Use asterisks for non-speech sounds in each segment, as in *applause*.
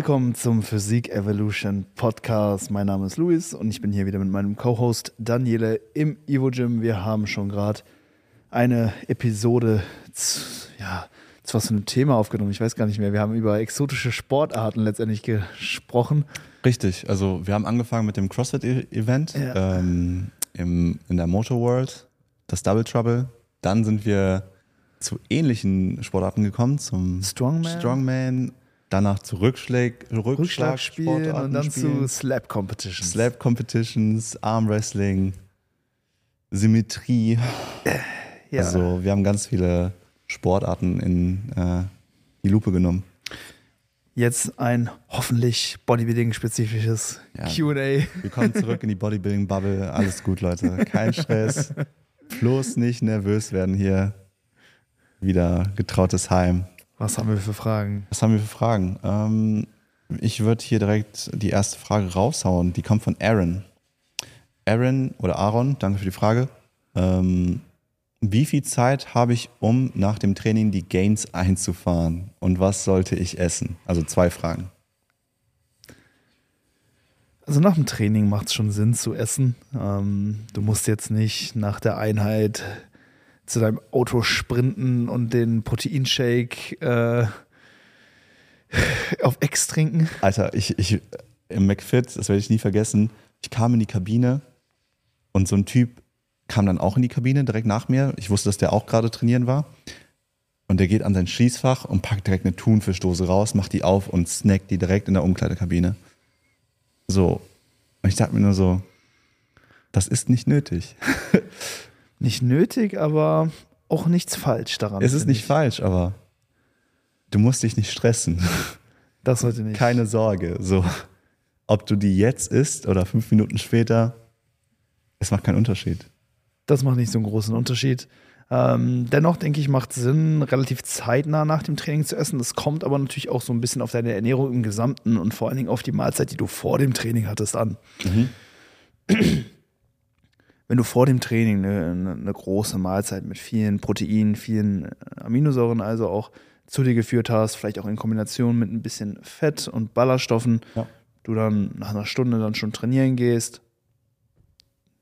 Willkommen zum Physik Evolution Podcast. Mein Name ist Luis und ich bin hier wieder mit meinem Co-Host Daniele im Evo Gym. Wir haben schon gerade eine Episode, ja, zu was für ein Thema aufgenommen. Ich weiß gar nicht mehr. Wir haben über exotische Sportarten letztendlich gesprochen. Richtig. Also wir haben angefangen mit dem CrossFit-Event ja. ähm, in der Motor World, das Double Trouble. Dann sind wir zu ähnlichen Sportarten gekommen, zum Strongman, Strongman danach zu Rückschlag, Rückschlagspielen und dann spielen. zu Slap Competitions. Slap Competitions, Armwrestling, Symmetrie. Ja. Also wir haben ganz viele Sportarten in äh, die Lupe genommen. Jetzt ein hoffentlich Bodybuilding-spezifisches ja. QA. Wir kommen zurück in die Bodybuilding-Bubble. Alles gut, Leute. Kein Stress. *laughs* Bloß nicht nervös werden hier. Wieder getrautes Heim. Was haben wir für Fragen? Was haben wir für Fragen? Ähm, ich würde hier direkt die erste Frage raushauen. Die kommt von Aaron. Aaron oder Aaron, danke für die Frage. Ähm, wie viel Zeit habe ich, um nach dem Training die Gains einzufahren? Und was sollte ich essen? Also zwei Fragen. Also nach dem Training macht es schon Sinn zu essen. Ähm, du musst jetzt nicht nach der Einheit zu deinem Auto sprinten und den Proteinshake äh, auf Ex trinken. Alter, ich, ich im McFit, das werde ich nie vergessen, ich kam in die Kabine und so ein Typ kam dann auch in die Kabine direkt nach mir. Ich wusste, dass der auch gerade trainieren war. Und der geht an sein Schließfach und packt direkt eine Thunfischdose raus, macht die auf und snackt die direkt in der Umkleidekabine. So. Und ich dachte mir nur so, das ist nicht nötig. *laughs* nicht nötig, aber auch nichts falsch daran. Es ist nicht ich. falsch, aber du musst dich nicht stressen. *laughs* Das sollte nicht. Keine Sorge. So, ob du die jetzt isst oder fünf Minuten später, es macht keinen Unterschied. Das macht nicht so einen großen Unterschied. Ähm, dennoch denke ich, macht Sinn, relativ zeitnah nach dem Training zu essen. Das kommt aber natürlich auch so ein bisschen auf deine Ernährung im Gesamten und vor allen Dingen auf die Mahlzeit, die du vor dem Training hattest, an. Mhm. Wenn du vor dem Training eine, eine, große Mahlzeit mit vielen Proteinen, vielen Aminosäuren also auch zu dir geführt hast, vielleicht auch in Kombination mit ein bisschen Fett und Ballaststoffen, ja. du dann nach einer Stunde dann schon trainieren gehst,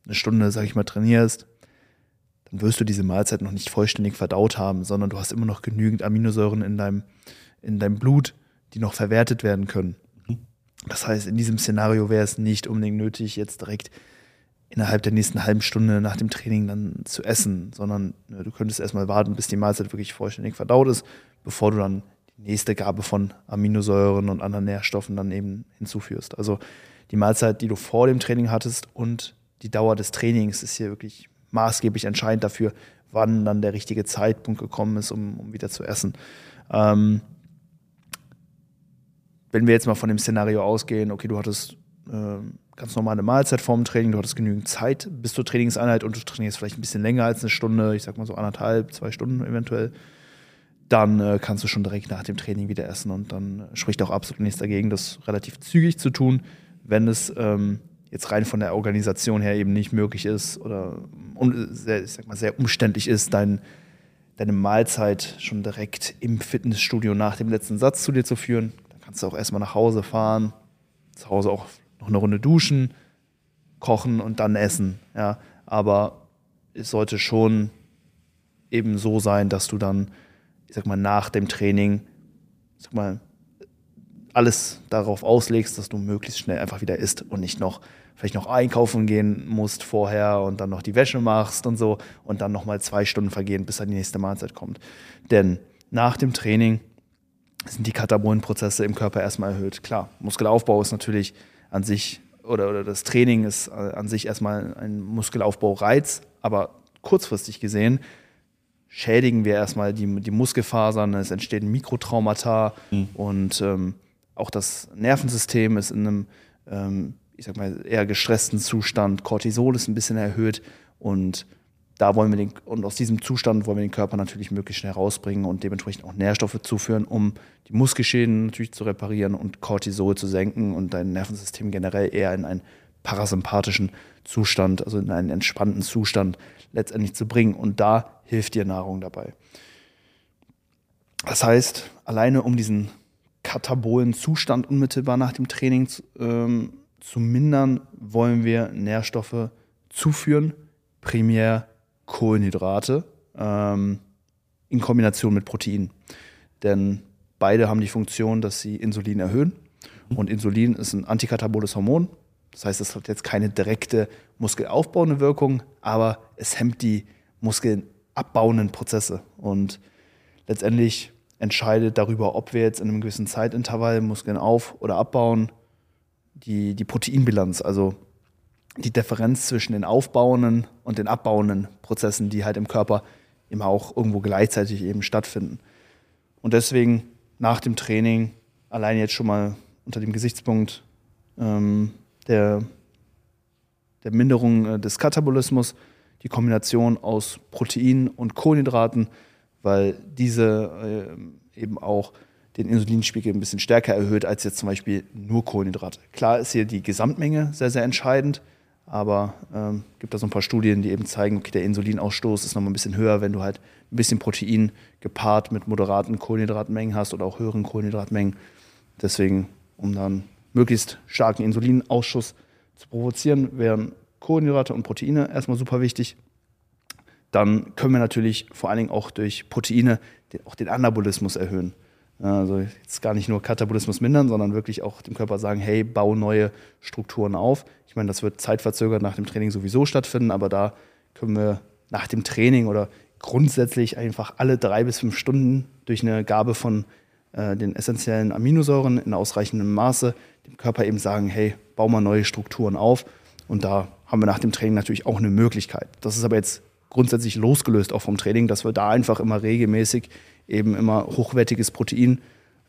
eine Stunde, sag ich mal, trainierst, dann wirst du diese Mahlzeit noch nicht vollständig verdaut haben, sondern du hast immer noch genügend Aminosäuren in deinem, in deinem Blut, die noch verwertet werden können. Mhm. Das heißt, in diesem Szenario wäre es nicht unbedingt nötig, jetzt direkt innerhalb der nächsten halben Stunde nach dem Training dann zu essen, sondern ne, du könntest erstmal warten, bis die Mahlzeit wirklich vollständig verdaut ist, bevor du dann die nächste Gabe von Aminosäuren und anderen Nährstoffen dann eben hinzuführst. Also die Mahlzeit, die du vor dem Training hattest und die Dauer des Trainings ist hier wirklich maßgeblich entscheidend dafür, wann dann der richtige Zeitpunkt gekommen ist, um, um wieder zu essen. Ähm, wenn wir jetzt mal von dem Szenario ausgehen, okay, du hattest ganz normale Mahlzeit vorm Training, du hattest genügend Zeit bis zur Trainingseinheit und du trainierst vielleicht ein bisschen länger als eine Stunde, ich sag mal so anderthalb, zwei Stunden eventuell, dann äh, kannst du schon direkt nach dem Training wieder essen und dann spricht auch absolut nichts dagegen, das relativ zügig zu tun, wenn es ähm, jetzt rein von der Organisation her eben nicht möglich ist oder sehr, ich sag mal, sehr umständlich ist, dein, deine Mahlzeit schon direkt im Fitnessstudio nach dem letzten Satz zu dir zu führen. Dann kannst du auch erstmal nach Hause fahren, zu Hause auch noch eine Runde duschen, kochen und dann essen. Ja. Aber es sollte schon eben so sein, dass du dann, ich sag mal, nach dem Training, ich sag mal, alles darauf auslegst, dass du möglichst schnell einfach wieder isst und nicht noch vielleicht noch einkaufen gehen musst vorher und dann noch die Wäsche machst und so und dann nochmal zwei Stunden vergehen, bis dann die nächste Mahlzeit kommt. Denn nach dem Training sind die Katabolenprozesse im Körper erstmal erhöht. Klar, Muskelaufbau ist natürlich an sich oder, oder das Training ist an sich erstmal ein Muskelaufbaureiz, aber kurzfristig gesehen schädigen wir erstmal die, die Muskelfasern, es entsteht ein Mikrotraumata mhm. und ähm, auch das Nervensystem ist in einem ähm, ich sag mal, eher gestressten Zustand. Cortisol ist ein bisschen erhöht und da wollen wir den, und aus diesem Zustand wollen wir den Körper natürlich möglichst schnell rausbringen und dementsprechend auch Nährstoffe zuführen, um die Muskelschäden natürlich zu reparieren und Cortisol zu senken und dein Nervensystem generell eher in einen parasympathischen Zustand, also in einen entspannten Zustand letztendlich zu bringen. Und da hilft dir Nahrung dabei. Das heißt, alleine um diesen katabolen Zustand unmittelbar nach dem Training ähm, zu mindern, wollen wir Nährstoffe zuführen, primär Kohlenhydrate ähm, in Kombination mit Protein. Denn beide haben die Funktion, dass sie Insulin erhöhen. Und Insulin ist ein antikataboles Hormon. Das heißt, es hat jetzt keine direkte muskelaufbauende Wirkung, aber es hemmt die muskelabbauenden Prozesse. Und letztendlich entscheidet darüber, ob wir jetzt in einem gewissen Zeitintervall Muskeln auf- oder abbauen, die, die Proteinbilanz, also die Differenz zwischen den aufbauenden und den abbauenden Prozessen, die halt im Körper immer auch irgendwo gleichzeitig eben stattfinden. Und deswegen nach dem Training allein jetzt schon mal unter dem Gesichtspunkt ähm, der, der Minderung äh, des Katabolismus die Kombination aus Proteinen und Kohlenhydraten, weil diese äh, eben auch den Insulinspiegel ein bisschen stärker erhöht als jetzt zum Beispiel nur Kohlenhydrate. Klar ist hier die Gesamtmenge sehr, sehr entscheidend, aber ähm, gibt da so ein paar Studien, die eben zeigen, okay, der Insulinausstoß ist nochmal ein bisschen höher, wenn du halt ein bisschen Protein gepaart mit moderaten Kohlenhydratmengen hast oder auch höheren Kohlenhydratmengen. Deswegen, um dann möglichst starken Insulinausschuss zu provozieren, wären Kohlenhydrate und Proteine erstmal super wichtig. Dann können wir natürlich vor allen Dingen auch durch Proteine den, auch den Anabolismus erhöhen. Also jetzt gar nicht nur Katabolismus mindern, sondern wirklich auch dem Körper sagen, hey, bau neue Strukturen auf. Ich meine, das wird zeitverzögert nach dem Training sowieso stattfinden, aber da können wir nach dem Training oder grundsätzlich einfach alle drei bis fünf Stunden durch eine Gabe von äh, den essentiellen Aminosäuren in ausreichendem Maße dem Körper eben sagen, hey, bau mal neue Strukturen auf. Und da haben wir nach dem Training natürlich auch eine Möglichkeit. Das ist aber jetzt grundsätzlich losgelöst auch vom Training, dass wir da einfach immer regelmäßig eben immer hochwertiges Protein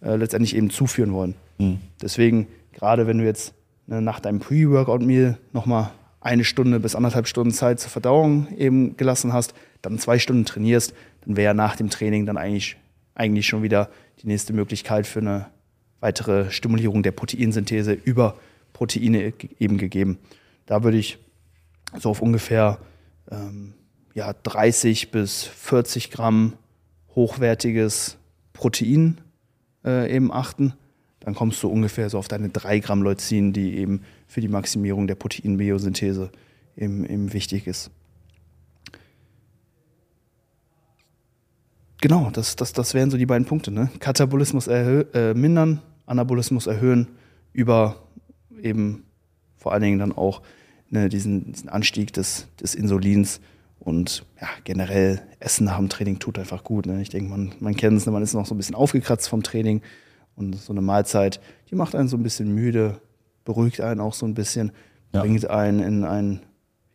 äh, letztendlich eben zuführen wollen. Mhm. Deswegen, gerade wenn du jetzt ne, nach deinem Pre-Workout-Meal nochmal eine Stunde bis anderthalb Stunden Zeit zur Verdauung eben gelassen hast, dann zwei Stunden trainierst, dann wäre nach dem Training dann eigentlich, eigentlich schon wieder die nächste Möglichkeit für eine weitere Stimulierung der Proteinsynthese über Proteine eben gegeben. Da würde ich so auf ungefähr ähm, ja, 30 bis 40 Gramm hochwertiges Protein äh, eben achten. Dann kommst du ungefähr so auf deine 3 Gramm Leucin, die eben für die Maximierung der Proteinbiosynthese eben, eben wichtig ist. Genau, das, das, das wären so die beiden Punkte. Ne? Katabolismus äh, mindern, Anabolismus erhöhen über eben vor allen Dingen dann auch ne, diesen, diesen Anstieg des, des Insulins und ja, generell Essen nach dem Training tut einfach gut. Ne? Ich denke, man, man kennt es, ne? man ist noch so ein bisschen aufgekratzt vom Training. Und so eine Mahlzeit, die macht einen so ein bisschen müde, beruhigt einen auch so ein bisschen, ja. bringt einen in einen,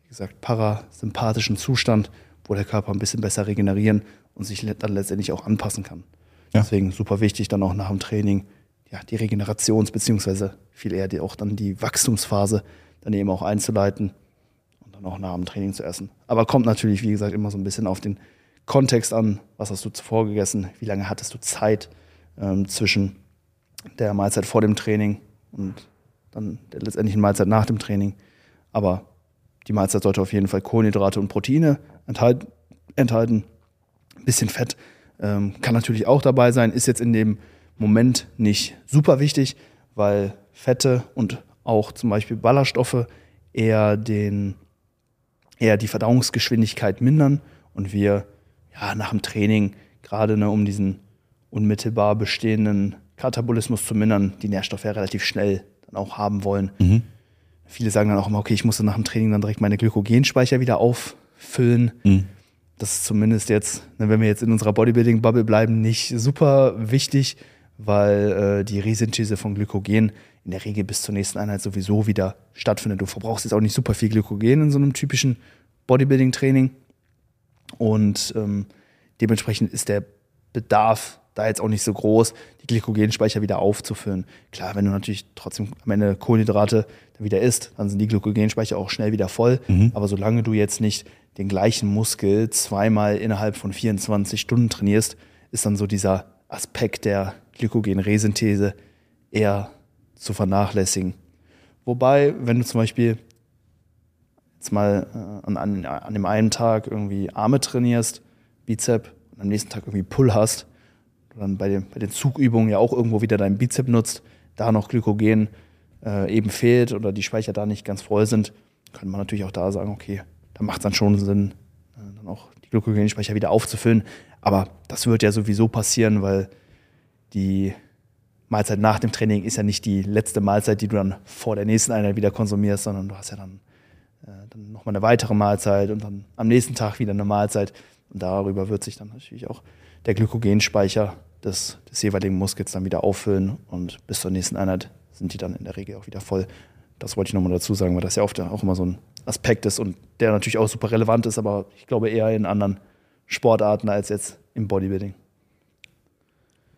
wie gesagt, parasympathischen Zustand, wo der Körper ein bisschen besser regenerieren und sich dann letztendlich auch anpassen kann. Ja. Deswegen super wichtig, dann auch nach dem Training ja, die Regenerations- beziehungsweise viel eher die, auch dann die Wachstumsphase dann eben auch einzuleiten auch nach dem Training zu essen. Aber kommt natürlich, wie gesagt, immer so ein bisschen auf den Kontext an. Was hast du zuvor gegessen? Wie lange hattest du Zeit ähm, zwischen der Mahlzeit vor dem Training und dann der letztendlichen Mahlzeit nach dem Training? Aber die Mahlzeit sollte auf jeden Fall Kohlenhydrate und Proteine enthalten. enthalten. Ein bisschen Fett ähm, kann natürlich auch dabei sein, ist jetzt in dem Moment nicht super wichtig, weil Fette und auch zum Beispiel Ballaststoffe eher den eher die Verdauungsgeschwindigkeit mindern und wir ja, nach dem Training, gerade ne, um diesen unmittelbar bestehenden Katabolismus zu mindern, die Nährstoffe ja relativ schnell dann auch haben wollen. Mhm. Viele sagen dann auch immer, okay, ich muss nach dem Training dann direkt meine Glykogenspeicher wieder auffüllen. Mhm. Das ist zumindest jetzt, ne, wenn wir jetzt in unserer Bodybuilding-Bubble bleiben, nicht super wichtig, weil äh, die Resynthese von Glykogen in der Regel bis zur nächsten Einheit sowieso wieder stattfindet. Du verbrauchst jetzt auch nicht super viel Glykogen in so einem typischen Bodybuilding-Training. Und ähm, dementsprechend ist der Bedarf da jetzt auch nicht so groß, die Glykogenspeicher wieder aufzufüllen. Klar, wenn du natürlich trotzdem am Ende Kohlenhydrate wieder isst, dann sind die Glykogenspeicher auch schnell wieder voll. Mhm. Aber solange du jetzt nicht den gleichen Muskel zweimal innerhalb von 24 Stunden trainierst, ist dann so dieser Aspekt der Glykogenresynthese eher zu vernachlässigen. Wobei, wenn du zum Beispiel jetzt mal äh, an, an, an dem einen Tag irgendwie Arme trainierst, Bizep, und am nächsten Tag irgendwie Pull hast, dann bei den, bei den Zugübungen ja auch irgendwo wieder deinen Bizep nutzt, da noch Glykogen äh, eben fehlt oder die Speicher da nicht ganz voll sind, könnte man natürlich auch da sagen, okay, da macht es dann schon Sinn, äh, dann auch die Glykogenspeicher wieder aufzufüllen. Aber das wird ja sowieso passieren, weil die Mahlzeit nach dem Training ist ja nicht die letzte Mahlzeit, die du dann vor der nächsten Einheit wieder konsumierst, sondern du hast ja dann, äh, dann nochmal eine weitere Mahlzeit und dann am nächsten Tag wieder eine Mahlzeit. Und darüber wird sich dann natürlich auch der Glykogenspeicher des, des jeweiligen Muskels dann wieder auffüllen und bis zur nächsten Einheit sind die dann in der Regel auch wieder voll. Das wollte ich nochmal dazu sagen, weil das ja oft auch immer so ein Aspekt ist und der natürlich auch super relevant ist, aber ich glaube eher in anderen Sportarten als jetzt im Bodybuilding.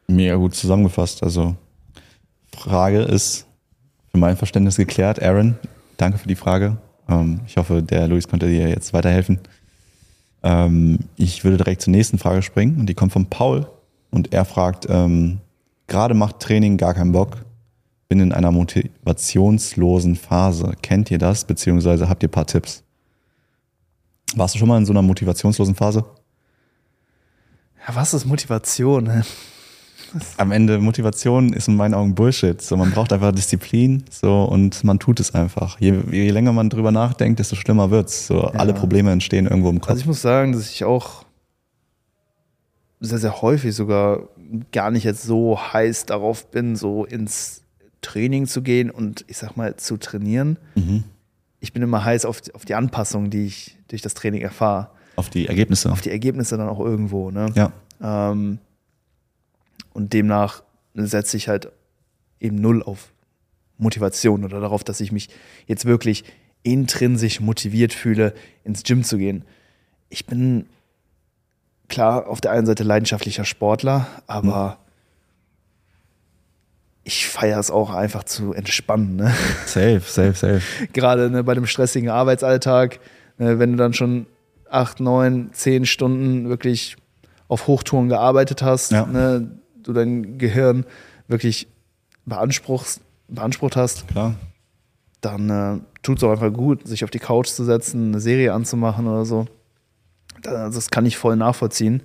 Mega gut zusammengefasst. Also Frage ist für mein Verständnis geklärt. Aaron, danke für die Frage. Ähm, ich hoffe, der Luis konnte dir jetzt weiterhelfen. Ähm, ich würde direkt zur nächsten Frage springen und die kommt von Paul und er fragt, ähm, gerade macht Training gar keinen Bock, bin in einer motivationslosen Phase. Kennt ihr das, beziehungsweise habt ihr ein paar Tipps? Warst du schon mal in so einer motivationslosen Phase? Ja, was ist Motivation? *laughs* Am Ende Motivation ist in meinen Augen Bullshit. So, man braucht einfach Disziplin so und man tut es einfach. Je, je länger man drüber nachdenkt, desto schlimmer wird's. So, ja. alle Probleme entstehen irgendwo im Kopf. Also ich muss sagen, dass ich auch sehr, sehr häufig sogar gar nicht jetzt so heiß darauf bin, so ins Training zu gehen und ich sag mal zu trainieren. Mhm. Ich bin immer heiß auf, auf die Anpassung, die ich durch das Training erfahre. Auf die Ergebnisse. Auf die Ergebnisse dann auch irgendwo. Ne? Ja. Ähm, und demnach setze ich halt eben null auf Motivation oder darauf, dass ich mich jetzt wirklich intrinsisch motiviert fühle, ins Gym zu gehen. Ich bin klar auf der einen Seite leidenschaftlicher Sportler, aber hm. ich feiere es auch einfach zu entspannen. Ne? *laughs* Safe, safe, safe. Gerade ne, bei dem stressigen Arbeitsalltag, ne, wenn du dann schon acht, neun, zehn Stunden wirklich auf Hochtouren gearbeitet hast, ja. ne, du dein Gehirn wirklich beanspruchst, beansprucht hast, Klar. dann äh, tut es auch einfach gut, sich auf die Couch zu setzen, eine Serie anzumachen oder so. Das, das kann ich voll nachvollziehen.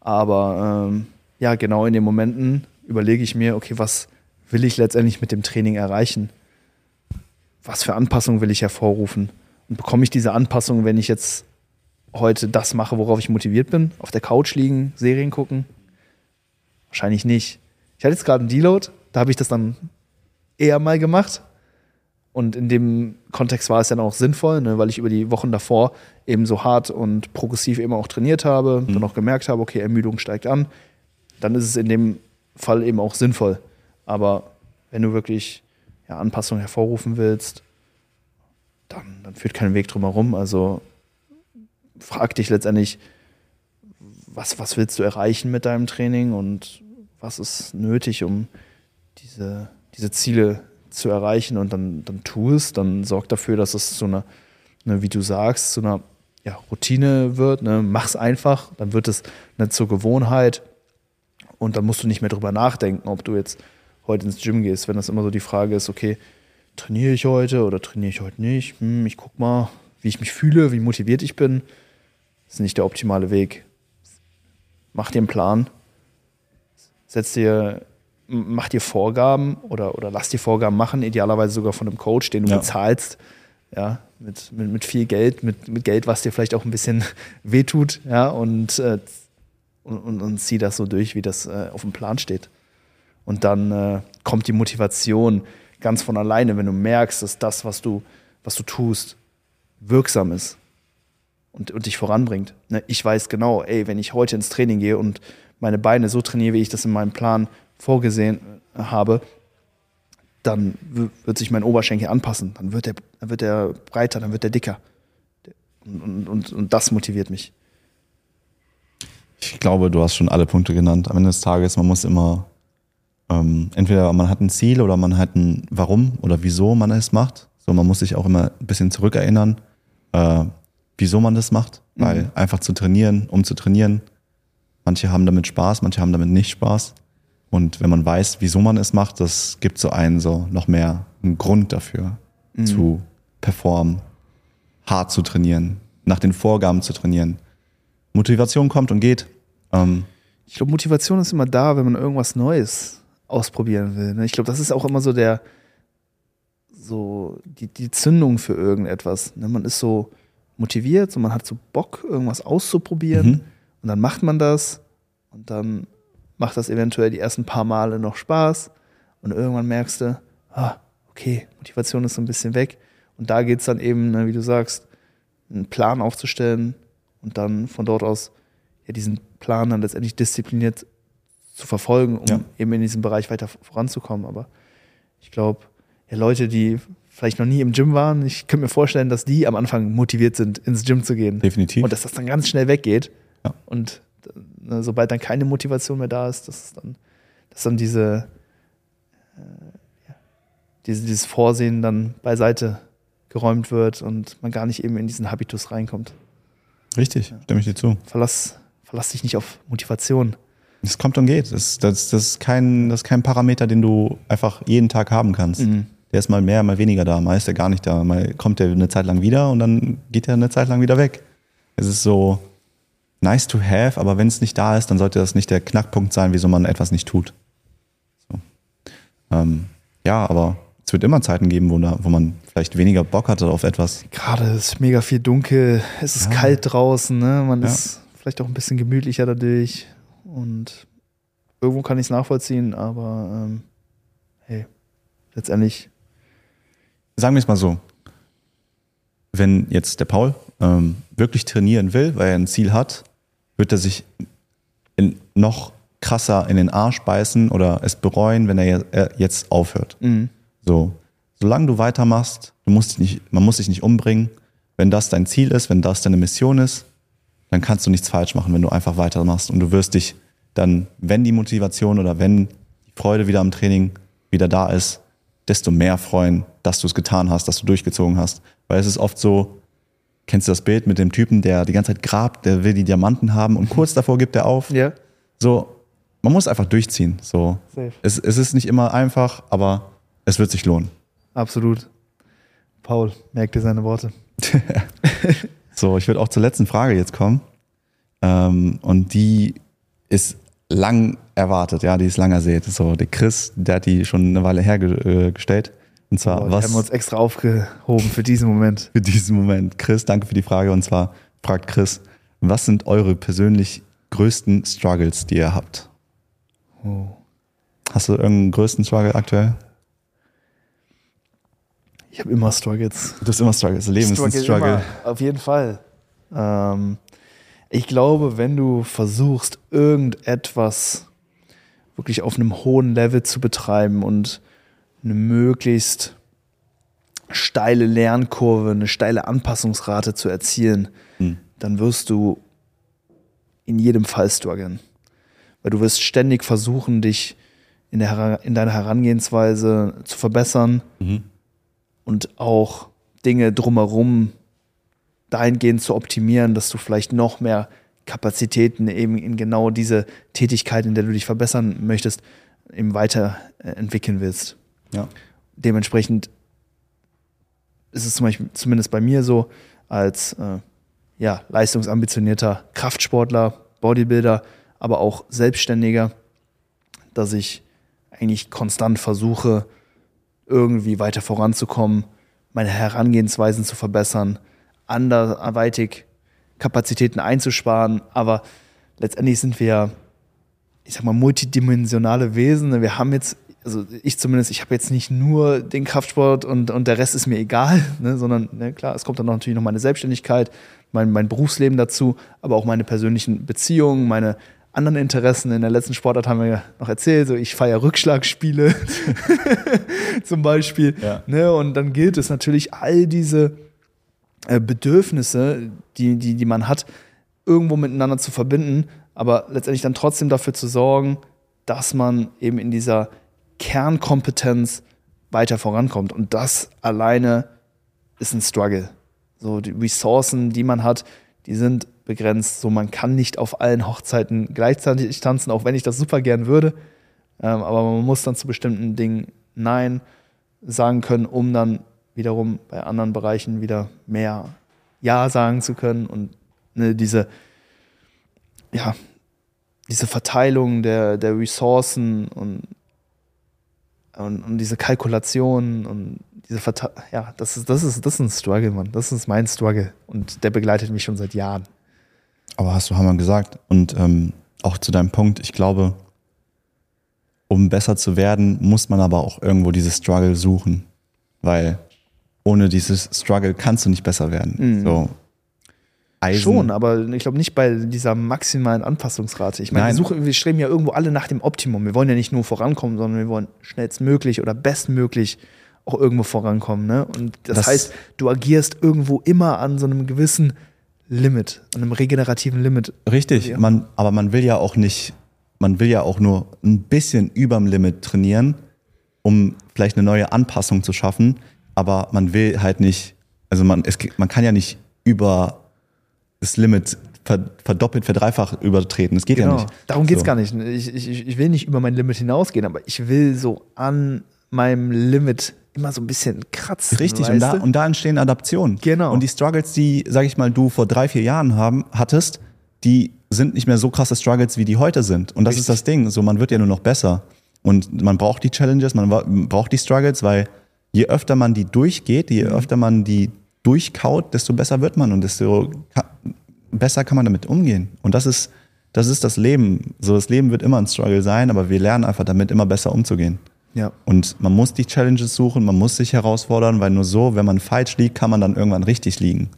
Aber ähm, ja, genau in den Momenten überlege ich mir, okay, was will ich letztendlich mit dem Training erreichen? Was für Anpassungen will ich hervorrufen? Und bekomme ich diese Anpassung, wenn ich jetzt heute das mache, worauf ich motiviert bin? Auf der Couch liegen, Serien gucken? Wahrscheinlich nicht. Ich hatte jetzt gerade einen Deload, da habe ich das dann eher mal gemacht. Und in dem Kontext war es dann auch sinnvoll, ne, weil ich über die Wochen davor eben so hart und progressiv eben auch trainiert habe, mhm. dann auch gemerkt habe, okay, Ermüdung steigt an. Dann ist es in dem Fall eben auch sinnvoll. Aber wenn du wirklich ja, Anpassungen hervorrufen willst, dann, dann führt kein Weg drum herum. Also frag dich letztendlich, was, was willst du erreichen mit deinem Training und was ist nötig, um diese, diese Ziele zu erreichen und dann, dann tu es, dann sorg dafür, dass es so eine, eine wie du sagst, so eine ja, Routine wird. Ne? Mach's einfach, dann wird es eine zur Gewohnheit und dann musst du nicht mehr drüber nachdenken, ob du jetzt heute ins Gym gehst. Wenn das immer so die Frage ist, okay, trainiere ich heute oder trainiere ich heute nicht? Hm, ich guck mal, wie ich mich fühle, wie motiviert ich bin. Das ist nicht der optimale Weg mach dir einen Plan, setz dir, mach dir Vorgaben oder, oder lass dir Vorgaben machen, idealerweise sogar von einem Coach, den du ja. bezahlst, ja, mit, mit, mit viel Geld, mit, mit Geld, was dir vielleicht auch ein bisschen *laughs* wehtut, ja, und, äh, und, und, und, zieh das so durch, wie das äh, auf dem Plan steht. Und dann äh, kommt die Motivation ganz von alleine, wenn du merkst, dass das, was du, was du tust, wirksam ist und, und dich voranbringt. Ne? Ich weiß genau, ey, wenn ich heute ins Training gehe und meine Beine so trainiere, wie ich das in meinem Plan vorgesehen äh, habe, dann wird sich mein Oberschenkel anpassen. Dann wird der, dann wird der breiter, dann wird der dicker. Und, und, und das motiviert mich. Ich glaube, du hast schon alle Punkte genannt. Am Ende des Tages, man muss immer, ähm, entweder man hat ein Ziel oder man hat ein Warum oder wieso man es macht. So, man muss sich auch immer ein bisschen zurückerinnern. Äh, wieso man das macht, mhm. weil einfach zu trainieren, um zu trainieren, manche haben damit Spaß, manche haben damit nicht Spaß. Und wenn man weiß, wieso man es macht, das gibt so einen so noch mehr einen Grund dafür, mhm. zu performen, hart zu trainieren, nach den Vorgaben zu trainieren. Motivation kommt und geht. Ähm, ich glaube, Motivation ist immer da, wenn man irgendwas Neues ausprobieren will. Ne? Ich glaube, das ist auch immer so der, so die, die Zündung für irgendetwas. Ne? Man ist so motiviert und man hat so Bock, irgendwas auszuprobieren. Mhm. Und dann macht man das und dann macht das eventuell die ersten paar Male noch Spaß. Und irgendwann merkst du, ah, okay, Motivation ist so ein bisschen weg. Und da geht es dann eben, ne, wie du sagst, einen Plan aufzustellen und dann von dort aus ja, diesen Plan dann letztendlich diszipliniert zu verfolgen, um Ja. eben in diesem Bereich weiter voranzukommen. Aber ich glaube, ja, Leute, die vielleicht noch nie im Gym waren, ich könnte mir vorstellen, dass die am Anfang motiviert sind, ins Gym zu gehen. Definitiv. Und dass das dann ganz schnell weggeht. Ja. Und äh, sobald dann keine Motivation mehr da ist, dass dann, dass dann diese, äh, ja, diese, dieses Vorsehen dann beiseite geräumt wird und man gar nicht eben in diesen Habitus reinkommt. Richtig, stimme ich dir zu. Verlass, verlass dich nicht auf Motivation. Es kommt und geht. Das, das, das, ist kein, das ist kein Parameter, den du einfach jeden Tag haben kannst. Mhm. Der ist mal mehr, mal weniger da. Mal ist er gar nicht da. Mal kommt er eine Zeit lang wieder und dann geht er eine Zeit lang wieder weg. Es ist so nice to have, aber wenn es nicht da ist, dann sollte das nicht der Knackpunkt sein, wieso man etwas nicht tut. So. Ähm, ja, aber es wird immer Zeiten geben, wo, da, wo man vielleicht weniger Bock hatte auf etwas. Gerade ist mega viel dunkel, es ist Ja. kalt draußen, ne? man Ja. ist vielleicht auch ein bisschen gemütlicher dadurch und irgendwo kann ich es nachvollziehen, aber ähm, hey, letztendlich, sagen wir es mal so, wenn jetzt der Paul ähm, wirklich trainieren will, weil er ein Ziel hat, wird er sich in noch krasser in den Arsch beißen oder es bereuen, wenn er er jetzt aufhört. mhm. So, solange du weitermachst, du musst dich nicht, man muss dich nicht umbringen. Wenn das dein Ziel ist, wenn das deine Mission ist, dann kannst du nichts falsch machen, wenn du einfach weitermachst. Und du wirst dich dann, wenn die Motivation oder wenn die Freude wieder am Training wieder da ist, desto mehr freuen, dass du es getan hast, dass du durchgezogen hast. Weil es ist oft so, kennst du das Bild mit dem Typen, der die ganze Zeit grabt, der will die Diamanten haben und kurz davor gibt er auf. ja, So, man muss einfach durchziehen. So, Safe. es, es ist nicht immer einfach, aber es wird sich lohnen. absolut. Paul, merk dir seine Worte. *laughs* So, ich würde auch zur letzten Frage jetzt kommen. Ähm, und die ist lang erwartet, ja, die ist lang ersät. So, der Chris, der hat die schon eine Weile hergestellt. Und zwar, die was haben wir uns extra aufgehoben für diesen Moment. *laughs* für diesen Moment. Chris, danke für die Frage. Und zwar fragt Chris, was sind eure persönlich größten Struggles, die ihr habt? Oh. Hast du irgendeinen größten Struggle aktuell? Ich habe immer Struggles. Du hast immer Struggles. Das Leben ist ein Struggle. Immer, auf jeden Fall. Ähm, ich glaube, wenn du versuchst, irgendetwas wirklich auf einem hohen Level zu betreiben und eine möglichst steile Lernkurve, eine steile Anpassungsrate zu erzielen, Hm. dann wirst du in jedem Fall strugglen. Weil du wirst ständig versuchen, dich in, der, in deiner Herangehensweise zu verbessern Mhm. und auch Dinge drumherum dahingehend zu optimieren, dass du vielleicht noch mehr Kapazitäten eben in genau diese Tätigkeit, in der du dich verbessern möchtest, eben weiterentwickeln willst. Ja. Dementsprechend ist es zum Beispiel, zumindest bei mir so, als äh, ja, leistungsambitionierter Kraftsportler, Bodybuilder, aber auch Selbstständiger, dass ich eigentlich konstant versuche, irgendwie weiter voranzukommen, meine Herangehensweisen zu verbessern, anderweitig Kapazitäten einzusparen, aber letztendlich sind wir ja, ich sag mal, multidimensionale Wesen. ne? Wir haben jetzt, also ich zumindest, ich habe jetzt nicht nur den Kraftsport und, und der Rest ist mir egal, *laughs* ne, sondern ne, klar, es kommt dann natürlich noch meine Selbstständigkeit, mein, mein Berufsleben dazu, aber auch meine persönlichen Beziehungen, meine anderen Interessen. In der letzten Sportart haben wir ja noch erzählt, so ich feiere Rückschlagspiele *laughs* zum Beispiel. Ja. Ne, und dann gilt es natürlich, all diese äh, Bedürfnisse, die, die, die man hat, irgendwo miteinander zu verbinden, aber letztendlich dann trotzdem dafür zu sorgen, dass man eben in dieser Kernkompetenz weiter vorankommt. Und das alleine ist ein Struggle. So die Ressourcen, die man hat, die sind begrenzt. So man kann nicht auf allen Hochzeiten gleichzeitig tanzen, auch wenn ich das super gern würde. Ähm, aber man muss dann zu bestimmten Dingen Nein sagen können, um dann wiederum bei anderen Bereichen wieder mehr Ja sagen zu können und ne, diese, ja, diese Verteilung der, der Ressourcen und, und, und diese Kalkulation und diese Verte ja, das ist, das ist, das ist ein Struggle, Mann. Das ist mein Struggle. Und der begleitet mich schon seit Jahren. Aber hast du Hammer gesagt. Und ähm, auch zu deinem Punkt, ich glaube, um besser zu werden, muss man aber auch irgendwo dieses Struggle suchen. Weil ohne dieses Struggle kannst du nicht besser werden. Mhm. So. Eisen, Schon, aber ich glaube nicht bei dieser maximalen Anpassungsrate. Ich meine, wir, Nein. suchen, wir streben ja irgendwo alle nach dem Optimum. Wir wollen ja nicht nur vorankommen, sondern wir wollen schnellstmöglich oder bestmöglich auch irgendwo vorankommen. Ne? Und das, Das- heißt, du agierst irgendwo immer an so einem gewissen Limit, an einem regenerativen Limit. Richtig, Ja. man, aber man will ja auch nicht, man will ja auch nur ein bisschen überm Limit trainieren, um vielleicht eine neue Anpassung zu schaffen, aber man will halt nicht, also man, es, man kann ja nicht über das Limit ver, verdoppelt, verdreifacht übertreten. Das geht ja Genau. nicht. Darum geht es So. gar nicht. Ich, ich, ich will nicht über mein Limit hinausgehen, aber ich will so an meinem Limit immer so ein bisschen kratzen. Richtig, und da, und da entstehen Adaptionen. Genau. Und die Struggles, die, sag ich mal, du vor drei, vier Jahren haben, hattest, die sind nicht mehr so krasse Struggles, wie die heute sind. Und das ist das Ding. So, man wird ja nur noch besser. Und man braucht die Challenges, man braucht die Struggles, weil je öfter man die durchgeht, je öfter man die durchkaut, desto besser wird man und desto ka besser kann man damit umgehen. Und das ist, das ist das Leben. So, das Leben wird immer ein Struggle sein, aber wir lernen einfach damit immer besser umzugehen. ja. Und man muss die Challenges suchen, man muss sich herausfordern, weil nur so, wenn man falsch liegt, kann man dann irgendwann richtig liegen.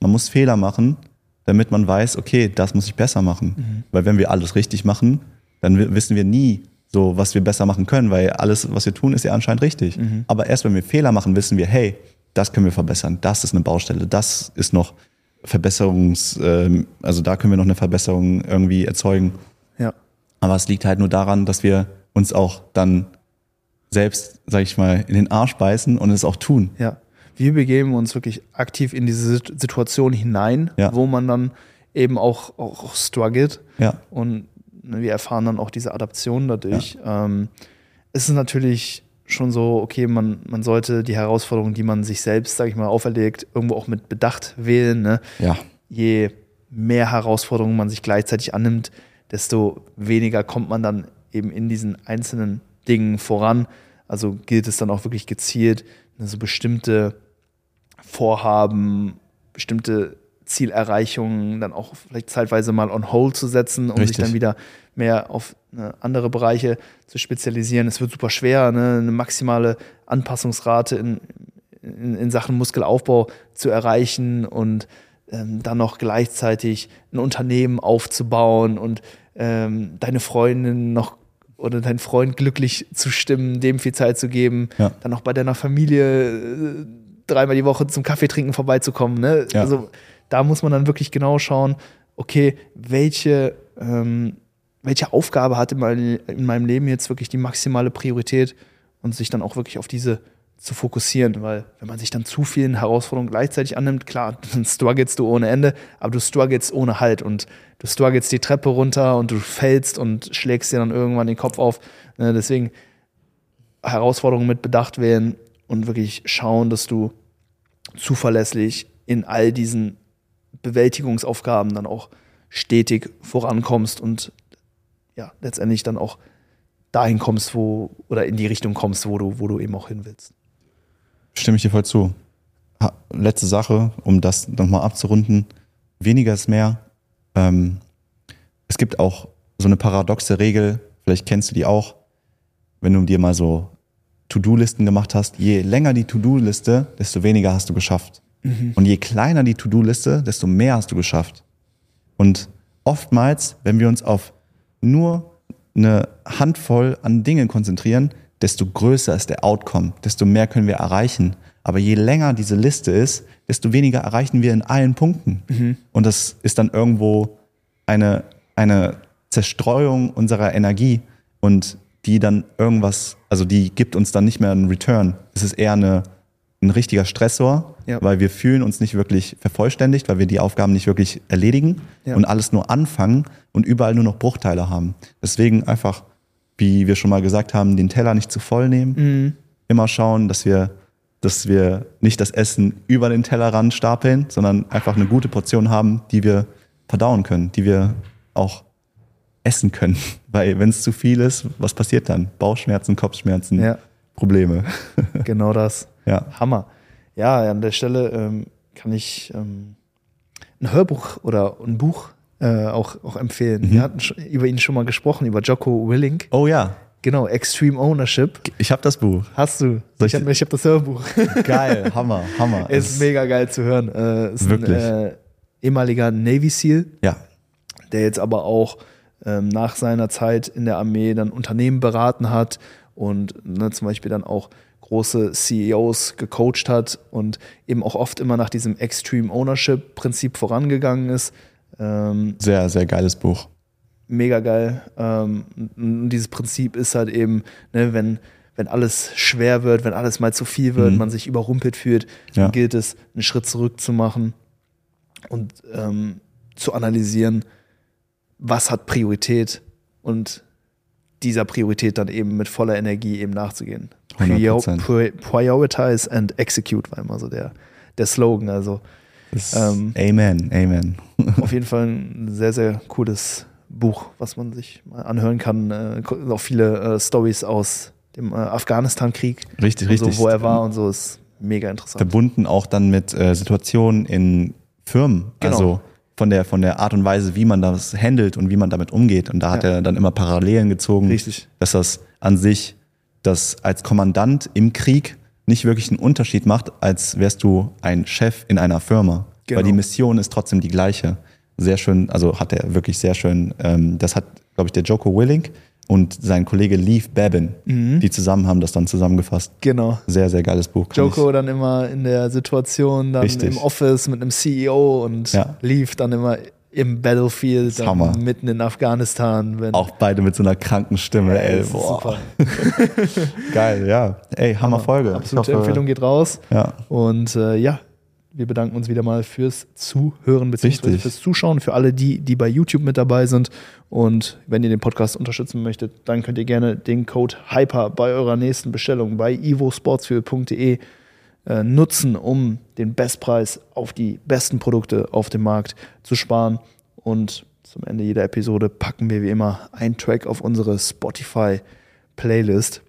Man muss Fehler machen, damit man weiß, okay, das muss ich besser machen. Weil wenn wir alles richtig machen, dann wi- wissen wir nie so, was wir besser machen können, weil alles, was wir tun, ist ja anscheinend richtig. Aber erst wenn wir Fehler machen, wissen wir, hey, das können wir verbessern, das ist eine Baustelle, das ist noch Verbesserungs, ähm, also da können wir noch eine Verbesserung irgendwie erzeugen. ja. Aber es liegt halt nur daran, dass wir uns auch dann selbst, sag ich mal, in den Arsch beißen und es auch tun. Ja, wir begeben uns wirklich aktiv in diese Sit- Situation hinein, Ja. wo man dann eben auch, auch, auch struggelt Ja. und ne, wir erfahren dann auch diese Adaption dadurch. Ähm, es ist natürlich schon so, okay, man, man sollte die Herausforderungen, die man sich selbst, sage ich mal, auferlegt, irgendwo auch mit Bedacht wählen. Ne? Ja. Je mehr Herausforderungen man sich gleichzeitig annimmt, desto weniger kommt man dann eben in diesen einzelnen Dingen voran. Also gilt es dann auch wirklich gezielt, ne, so bestimmte Vorhaben, bestimmte Zielerreichungen dann auch vielleicht zeitweise mal on hold zu setzen, um sich Richtig. dann wieder mehr auf ne, andere Bereiche zu spezialisieren. Es wird super schwer, ne, eine maximale Anpassungsrate in, in, in Sachen Muskelaufbau zu erreichen und ähm, dann noch gleichzeitig ein Unternehmen aufzubauen und ähm, deine Freundin noch oder deinen Freund glücklich zu stimmen, dem viel Zeit zu geben, Ja. dann auch bei deiner Familie äh, dreimal die Woche zum Kaffee trinken vorbeizukommen. Ne? Ja. Also da muss man dann wirklich genau schauen, okay, welche, ähm, welche Aufgabe hat in, mein, in meinem Leben jetzt wirklich die maximale Priorität und sich dann auch wirklich auf diese zu fokussieren, weil wenn man sich dann zu vielen Herausforderungen gleichzeitig annimmt, klar, *laughs* dann strugglest du ohne Ende, aber du strugglest ohne Halt und du strugglest die Treppe runter und du fällst und schlägst dir dann irgendwann den Kopf auf. Ne, deswegen Herausforderungen mit Bedacht wählen und wirklich schauen, dass du zuverlässig in all diesen Bewältigungsaufgaben dann auch stetig vorankommst und ja, letztendlich dann auch dahin kommst, wo oder in die Richtung kommst, wo du, wo du eben auch hin willst. Stimme ich dir voll zu. Ha, letzte Sache, um das nochmal abzurunden. Weniger ist mehr. Ähm, es gibt auch so eine paradoxe Regel, vielleicht kennst du die auch, wenn du dir mal so To-Do-Listen gemacht hast. Je länger die To-Do-Liste, desto weniger hast du geschafft. Und je kleiner die To-Do-Liste, desto mehr hast du geschafft. Und oftmals, wenn wir uns auf nur eine Handvoll an Dingen konzentrieren, desto größer ist der Outcome, desto mehr können wir erreichen. Aber je länger diese Liste ist, desto weniger erreichen wir in allen Punkten. Und das ist dann irgendwo eine, eine Zerstreuung unserer Energie und die dann irgendwas, also die gibt uns dann nicht mehr einen Return. Es ist eher eine, ein richtiger Stressor, Ja. weil wir fühlen uns nicht wirklich vervollständigt, weil wir die Aufgaben nicht wirklich erledigen Ja. und alles nur anfangen und überall nur noch Bruchteile haben. Deswegen einfach, wie wir schon mal gesagt haben, den Teller nicht zu voll nehmen. Immer schauen, dass wir, dass wir nicht das Essen über den Tellerrand stapeln, sondern einfach eine gute Portion haben, die wir verdauen können, die wir auch essen können. *laughs* Weil wenn es zu viel ist, was passiert dann? Bauchschmerzen, Kopfschmerzen, Ja, Probleme. *laughs* genau das. ja. Hammer. Ja, an der Stelle ähm, kann ich ähm, ein Hörbuch oder ein Buch äh, auch, auch empfehlen. Mhm. Wir hatten schon, über ihn schon mal gesprochen, über Jocko Willink. Oh ja, Genau, Extreme Ownership. ich habe das Buch. Hast du? Soll Ich ich- habe hab das Hörbuch. *laughs* Geil, Hammer, Hammer. *laughs* ist Es- mega geil zu hören. Äh, ist Wirklich. ein äh, ehemaliger Navy SEAL, Ja, der jetzt aber auch ähm, nach seiner Zeit in der Armee dann Unternehmen beraten hat und ne, zum Beispiel dann auch große CEOs gecoacht hat und eben auch oft immer nach diesem Extreme Ownership Prinzip vorangegangen ist. Ähm, sehr, sehr geiles Buch. mega geil. Ähm, und dieses Prinzip ist halt eben, ne, wenn, wenn alles schwer wird, wenn alles mal zu viel wird, Mhm. man sich überrumpelt fühlt, Ja. dann gilt es, einen Schritt zurück zu machen und ähm, zu analysieren, was hat Priorität und dieser Priorität dann eben mit voller Energie eben nachzugehen. Prior 100%. pri prioritize and execute war immer so der, der Slogan. Also Ähm. Amen, Amen. *laughs* auf jeden Fall ein sehr, sehr cooles Buch, was man sich mal anhören kann. Äh, auch viele äh, Stories aus dem äh, Afghanistan-Krieg, Richtig, richtig. so, wo er war und so, ist mega interessant. Verbunden auch dann mit äh, Situationen in Firmen. Genau. Also von der, von der Art und Weise, wie man das handelt und wie man damit umgeht. Und da hat Ja. er dann immer Parallelen gezogen. Richtig. Dass das an sich, das als Kommandant im Krieg nicht wirklich einen Unterschied macht, als wärst du ein Chef in einer Firma. Genau. Weil die Mission ist trotzdem die gleiche. Sehr schön, also hat er wirklich sehr schön, ähm, das hat, glaube ich, der Joko Willink und sein Kollege Leaf Babin, Mhm. die zusammen haben das dann zusammengefasst. Genau. Sehr, sehr geiles Buch. Joko dann immer in der Situation, dann Richtig. im Office mit einem CEO und Ja. lief dann immer im Battlefield, Hammer. mitten in Afghanistan. Auch beide mit so einer kranken Stimme, ey. das ist Boah. super. *laughs* Geil, ja. Ey, Hammer Folge. Ich Absolute hoffe- Empfehlung geht raus. Ja, Und äh, ja, wir bedanken uns wieder mal fürs Zuhören bzw. Fürs Zuschauen, für alle die, die bei YouTube mit dabei sind. Und wenn ihr den Podcast unterstützen möchtet, dann könnt ihr gerne den Code HYPER bei eurer nächsten Bestellung bei ivosportsfuel.de äh, nutzen, um den Bestpreis auf die besten Produkte auf dem Markt zu sparen. Und zum Ende jeder Episode packen wir wie immer einen Track auf unsere Spotify-Playlist.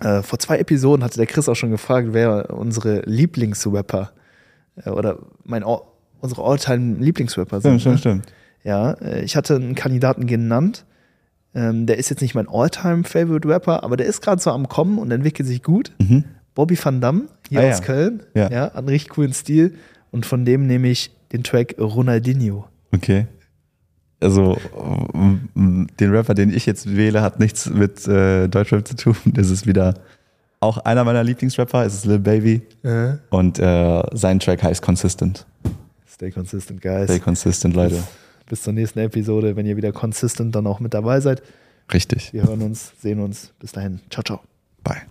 Äh, vor zwei Episoden hatte der Chris auch schon gefragt, wer unsere Lieblingsrapper äh, oder mein unsere All-Time-Lieblingsrapper sind. stimmt, stimmt, ne? stimmt. Ja, äh, ich hatte einen Kandidaten genannt. Ähm, der ist jetzt nicht mein All-Time-Favorite-Rapper, aber der ist gerade so am Kommen und entwickelt sich gut. Mhm. Bobby Van Damme hier Ah, aus ja. Köln. Ja. ja, einen richtig coolen Stil. Und von dem nehme ich den Track Ronaldinho. Okay. Also, den Rapper, den ich jetzt wähle, hat nichts mit äh, Deutschrap zu tun. *laughs* Das ist wieder auch einer meiner Lieblingsrapper. Es ist Lil Baby. Und äh, sein Track heißt Consistent. Stay consistent, guys. Stay consistent, Leute. Bis zur nächsten Episode, wenn ihr wieder consistent dann auch mit dabei seid. Richtig. Wir hören uns, sehen uns. Bis dahin. Ciao, ciao. Bye.